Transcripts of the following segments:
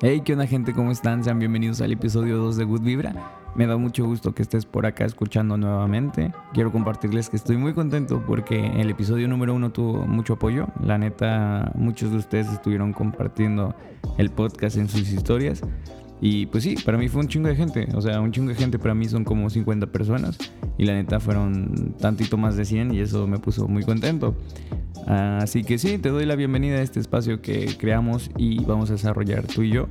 Hey, ¿qué onda gente? ¿Cómo están? Sean bienvenidos al episodio 2 de Good Vibra. Me da mucho gusto que estés por acá escuchando nuevamente. Quiero compartirles que estoy muy contento porque el episodio número 1 tuvo mucho apoyo. La neta, muchos de ustedes estuvieron compartiendo el podcast en sus historias. Y pues sí, para mí fue un chingo de gente. O sea, un chingo de gente para mí son como 50 personas. Y la neta fueron tantito más de 100 y eso me puso muy contento. Así que sí, te doy la bienvenida a este espacio que creamos y vamos a desarrollar tú y yo.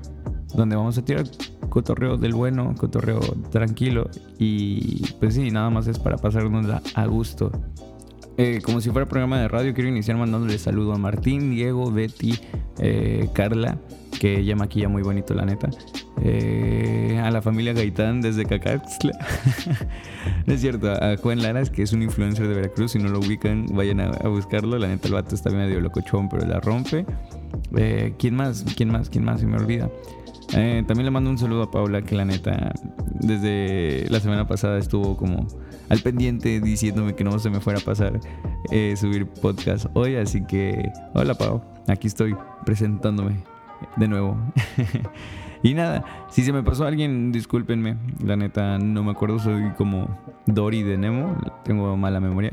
Donde vamos a tirar cotorreo del bueno, cotorreo tranquilo. Y pues sí, nada más es para pasarnos a gusto. Eh, como si fuera programa de radio, quiero iniciar mandándole saludo a Martín, Diego, Betty, eh, Carla, que ella maquilla muy bonito, la neta. Eh, a la familia Gaitán desde Cacaxtla. no es cierto, a Juan Laras, que es un influencer de Veracruz. Si no lo ubican, vayan a, buscarlo. La neta, el vato está medio locochón, pero la rompe. ¿Quién más? ¿Quién más? ¿Quién más? Se me olvida. también le mando un saludo a Paula, que la neta, desde la semana pasada estuvo como al pendiente diciéndome que no se me fuera a pasar eh, subir podcast hoy. Así que, hola Pau, aquí estoy presentándome de nuevo. y nada, si se me pasó alguien, discúlpenme. La neta, no me acuerdo, soy como Dory de Nemo, tengo mala memoria.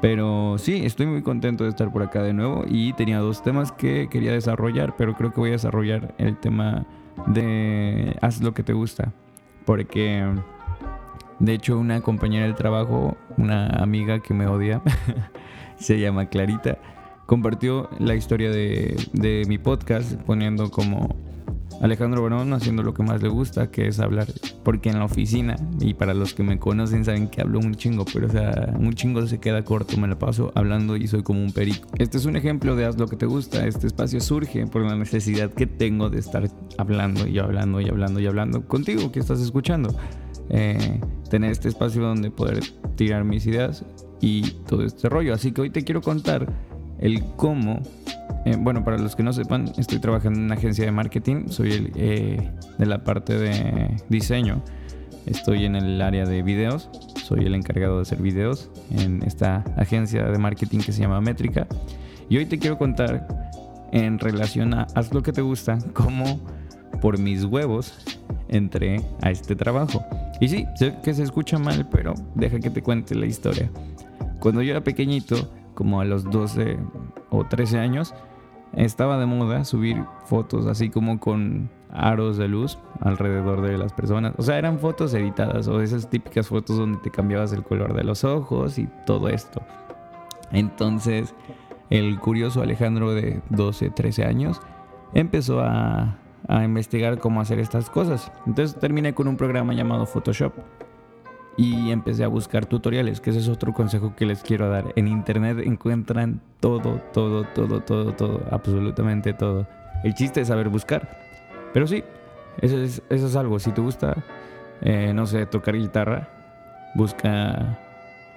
Pero sí, estoy muy contento de estar por acá de nuevo y tenía dos temas que quería desarrollar, pero creo que voy a desarrollar el tema de haz lo que te gusta. Porque de hecho, una compañera del trabajo, una amiga que me odia, se llama Clarita, compartió la historia de, mi podcast poniendo como Alejandro Barón haciendo lo que más le gusta, que es hablar, porque en la oficina, y para los que me conocen saben que hablo un chingo, pero o sea, un chingo se queda corto, me la paso hablando y soy como un perico. Este es un ejemplo de haz lo que te gusta, este espacio surge por la necesidad que tengo de estar hablando y hablando y hablando y hablando contigo que estás escuchando. Eh, tener este espacio donde poder tirar mis ideas y todo este rollo. Así que hoy te quiero contar el cómo. Eh, bueno, para los que no sepan, estoy trabajando en una agencia de marketing. Soy el eh, de la parte de diseño. Estoy en el área de videos. Soy el encargado de hacer videos en esta agencia de marketing que se llama Métrica. Y hoy te quiero contar en relación a haz lo que te gusta, cómo por mis huevos entré a este trabajo. Y sí, sé que se escucha mal, pero deja que te cuente la historia. Cuando yo era pequeñito, como a los 12 o 13 años, estaba de moda subir fotos así como con aros de luz alrededor de las personas. O sea, eran fotos editadas o esas típicas fotos donde te cambiabas el color de los ojos y todo esto. Entonces, el curioso Alejandro de 12, 13 años empezó a a investigar cómo hacer estas cosas. Entonces terminé con un programa llamado Photoshop y empecé a buscar tutoriales, que ese es otro consejo que les quiero dar. En internet encuentran todo, todo, todo, todo, todo, absolutamente todo. El chiste es saber buscar. Pero sí, eso es, eso es algo. Si te gusta, eh, no sé, tocar guitarra, busca...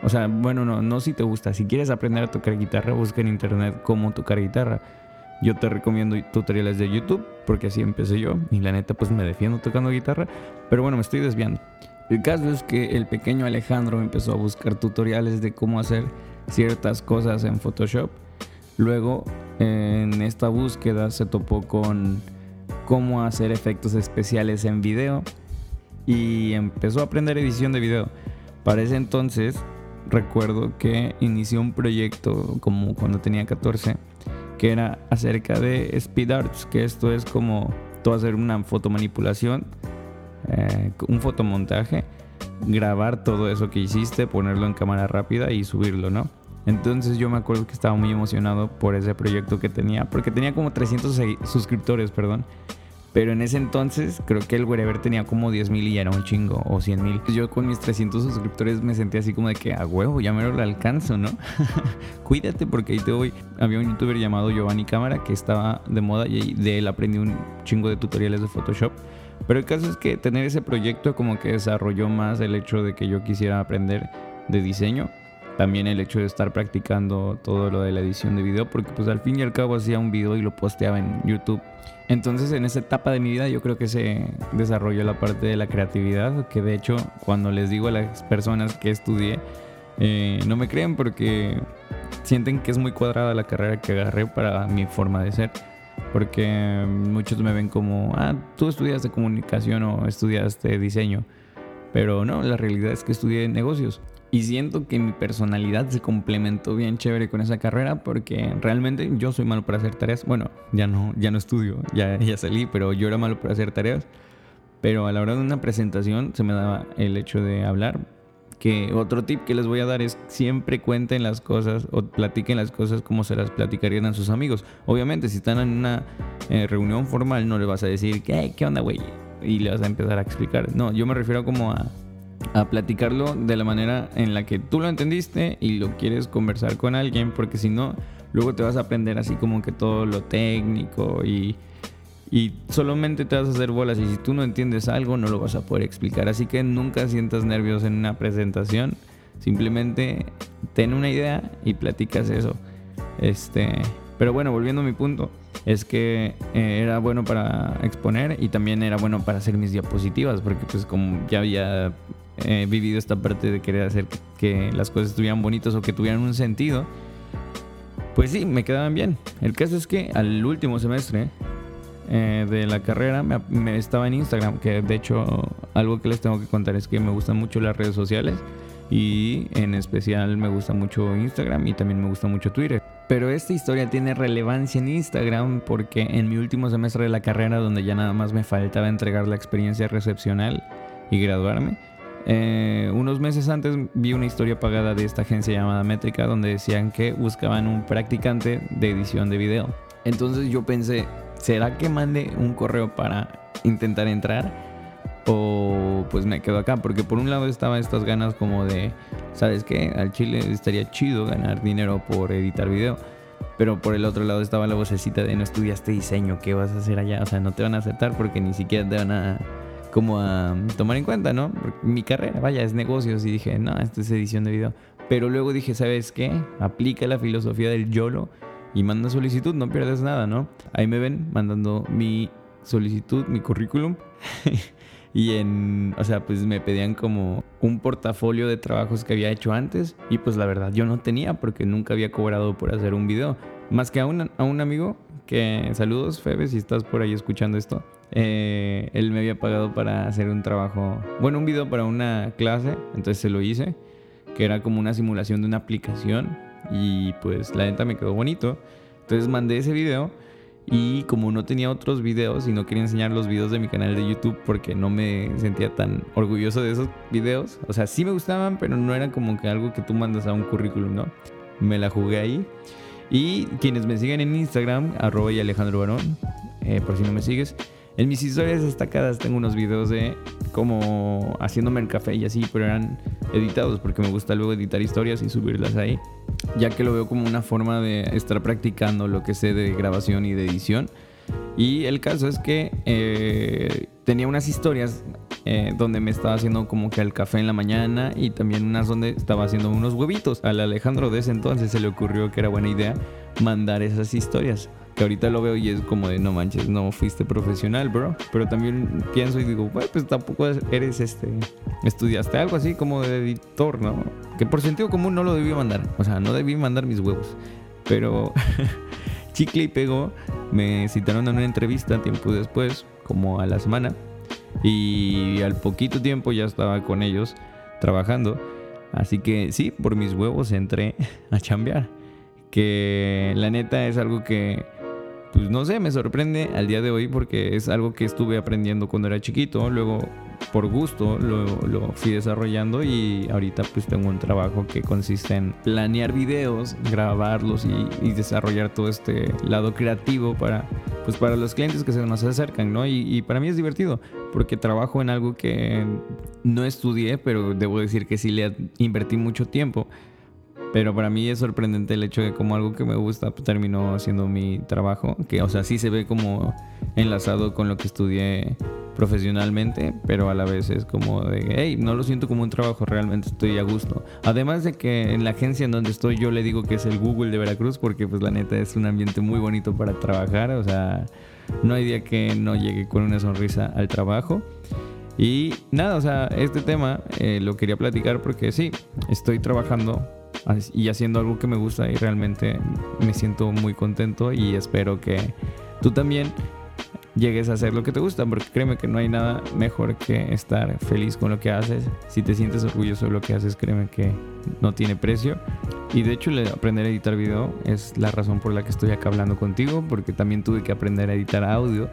O sea, bueno, no, no si te gusta. Si quieres aprender a tocar guitarra, busca en internet cómo tocar guitarra yo te recomiendo tutoriales de YouTube, porque así empecé yo. Y la neta, pues me defiendo tocando guitarra. Pero bueno, me estoy desviando. El caso es que el pequeño Alejandro empezó a buscar tutoriales de cómo hacer ciertas cosas en Photoshop. Luego, en esta búsqueda se topó con cómo hacer efectos especiales en video y empezó a aprender edición de video. Para ese entonces, recuerdo que inició un proyecto como cuando tenía 14 que era acerca de speed arts, que esto es como tú hacer una fotomanipulación, eh, un fotomontaje, grabar todo eso que hiciste, ponerlo en cámara rápida y subirlo, ¿no? Entonces yo me acuerdo que estaba muy emocionado por ese proyecto que tenía, porque tenía como 300 suscriptores, perdón. Pero en ese entonces creo que el Wherever tenía como 10 mil y era un chingo, o 100 mil. Yo con mis 300 suscriptores me sentía así como de que a huevo, ya me lo alcanzo, ¿no? Cuídate porque ahí te voy. Había un youtuber llamado Giovanni Cámara que estaba de moda y de él aprendí un chingo de tutoriales de Photoshop. Pero el caso es que tener ese proyecto como que desarrolló más el hecho de que yo quisiera aprender de diseño también el hecho de estar practicando todo lo de la edición de video, porque pues al fin y al cabo hacía un video y lo posteaba en YouTube. Entonces en esa etapa de mi vida yo creo que se desarrolló la parte de la creatividad, que de hecho cuando les digo a las personas que estudié, eh, no me creen porque sienten que es muy cuadrada la carrera que agarré para mi forma de ser. Porque muchos me ven como, ah, tú estudiaste comunicación o estudiaste diseño. Pero no, la realidad es que estudié negocios. Y siento que mi personalidad se complementó bien chévere con esa carrera porque realmente yo soy malo para hacer tareas. Bueno, ya no, ya no estudio, ya, ya salí, pero yo era malo para hacer tareas. Pero a la hora de una presentación se me daba el hecho de hablar. Que otro tip que les voy a dar es siempre cuenten las cosas o platiquen las cosas como se las platicarían a sus amigos. Obviamente, si están en una eh, reunión formal, no le vas a decir, ¿qué, qué onda, güey? Y le vas a empezar a explicar. No, yo me refiero como a a platicarlo de la manera en la que tú lo entendiste y lo quieres conversar con alguien, porque si no, luego te vas a aprender así como que todo lo técnico y, y solamente te vas a hacer bolas y si tú no entiendes algo no lo vas a poder explicar. Así que nunca sientas nervios en una presentación, simplemente ten una idea y platicas eso. Este, pero bueno, volviendo a mi punto, es que eh, era bueno para exponer y también era bueno para hacer mis diapositivas, porque pues como ya había he vivido esta parte de querer hacer que las cosas estuvieran bonitas o que tuvieran un sentido, pues sí, me quedaban bien. El caso es que al último semestre eh, de la carrera me, estaba en Instagram, que de hecho algo que les tengo que contar es que me gustan mucho las redes sociales y en especial me gusta mucho Instagram y también me gusta mucho Twitter. Pero esta historia tiene relevancia en Instagram porque en mi último semestre de la carrera, donde ya nada más me faltaba entregar la experiencia recepcional y graduarme, eh, unos meses antes vi una historia pagada de esta agencia llamada Métrica donde decían que buscaban un practicante de edición de video. Entonces yo pensé, ¿será que mande un correo para intentar entrar? O pues me quedo acá, porque por un lado estaba estas ganas como de, ¿sabes qué? Al chile estaría chido ganar dinero por editar video. Pero por el otro lado estaba la vocecita de no estudiaste diseño, ¿qué vas a hacer allá? O sea, no te van a aceptar porque ni siquiera te van a como a tomar en cuenta, ¿no? mi carrera, vaya, es negocios y dije, no, esto es edición de video. Pero luego dije, ¿sabes qué? Aplica la filosofía del YOLO y manda solicitud, no pierdes nada, ¿no? Ahí me ven mandando mi solicitud, mi currículum. y en, o sea, pues me pedían como un portafolio de trabajos que había hecho antes y pues la verdad yo no tenía porque nunca había cobrado por hacer un video. Más que a un, a un amigo que, saludos Febe, si estás por ahí escuchando esto, eh, él me había pagado para hacer un trabajo, bueno, un video para una clase, entonces se lo hice, que era como una simulación de una aplicación y pues la neta me quedó bonito. Entonces mandé ese video y como no tenía otros videos y no quería enseñar los videos de mi canal de YouTube porque no me sentía tan orgulloso de esos videos, o sea, sí me gustaban, pero no era como que algo que tú mandas a un currículum, ¿no? Me la jugué ahí. Y quienes me siguen en Instagram, arroba y Alejandro eh, por si no me sigues, en mis historias destacadas tengo unos videos de como haciéndome el café y así, pero eran editados porque me gusta luego editar historias y subirlas ahí, ya que lo veo como una forma de estar practicando lo que sé de grabación y de edición. Y el caso es que eh, tenía unas historias eh, donde me estaba haciendo como que el café en la mañana y también unas donde estaba haciendo unos huevitos. Al Alejandro de ese entonces se le ocurrió que era buena idea mandar esas historias que ahorita lo veo y es como de no manches, no fuiste profesional, bro. Pero también pienso y digo, bueno, pues tampoco eres este, estudiaste algo así como de editor, ¿no? Que por sentido común no lo debí mandar, o sea, no debí mandar mis huevos. Pero chicle y pegó, me citaron a una entrevista tiempo después, como a la semana, y al poquito tiempo ya estaba con ellos trabajando. Así que sí, por mis huevos entré a chambear. Que la neta es algo que pues no sé, me sorprende al día de hoy porque es algo que estuve aprendiendo cuando era chiquito, luego por gusto lo, lo, fui desarrollando y ahorita pues tengo un trabajo que consiste en planear videos, grabarlos y, desarrollar todo este lado creativo para pues para los clientes que se nos acercan, ¿no? Y, y, para mí es divertido porque trabajo en algo que no estudié, pero debo decir que sí le invertí mucho tiempo. Pero para mí es sorprendente el hecho de como algo que me gusta terminó haciendo mi trabajo, que o sea, sí se ve como enlazado con lo que estudié profesionalmente, pero a la vez es como de, hey, no lo siento como un trabajo, realmente estoy a gusto. Además de que en la agencia en donde estoy yo le digo que es el Google de Veracruz, porque pues la neta es un ambiente muy bonito para trabajar, o sea, no hay día que no llegue con una sonrisa al trabajo. Y nada, o sea, este tema eh, lo quería platicar porque sí, estoy trabajando y haciendo algo que me gusta y realmente me siento muy contento y espero que tú también llegues a hacer lo que te gusta, porque créeme que no hay nada mejor que estar feliz con lo que haces. Si te sientes orgulloso de lo que haces, créeme que no tiene precio. Y de hecho, aprender a editar video es la razón por la que estoy acá hablando contigo, porque también tuve que aprender a editar audio.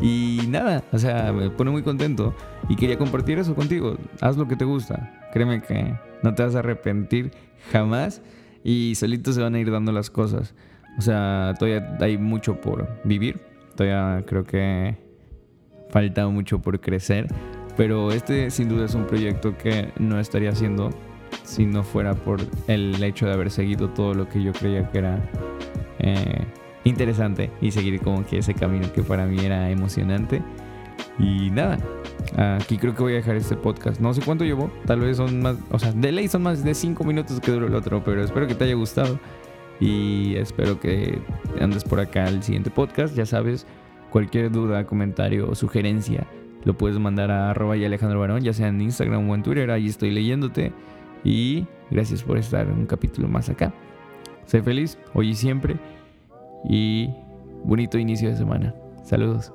Y nada, o sea, me pone muy contento y quería compartir eso contigo. Haz lo que te gusta. Créeme que no te vas a arrepentir jamás y solito se van a ir dando las cosas. O sea, todavía hay mucho por vivir Todavía creo que falta mucho por crecer. Pero este sin duda es un proyecto que no estaría haciendo si no fuera por el hecho de haber seguido todo lo que yo creía que era eh, interesante y seguir como que ese camino que para mí era emocionante. Y nada, aquí creo que voy a dejar este podcast. No sé cuánto llevo, tal vez son más, o sea, de ley son más de 5 minutos que duró el otro, pero espero que te haya gustado. Y espero que andes por acá al siguiente podcast. Ya sabes, cualquier duda, comentario o sugerencia lo puedes mandar a arroba y Alejandro Barón, ya sea en Instagram o en Twitter. Ahí estoy leyéndote. Y gracias por estar un capítulo más acá. Sé feliz hoy y siempre. Y bonito inicio de semana. Saludos.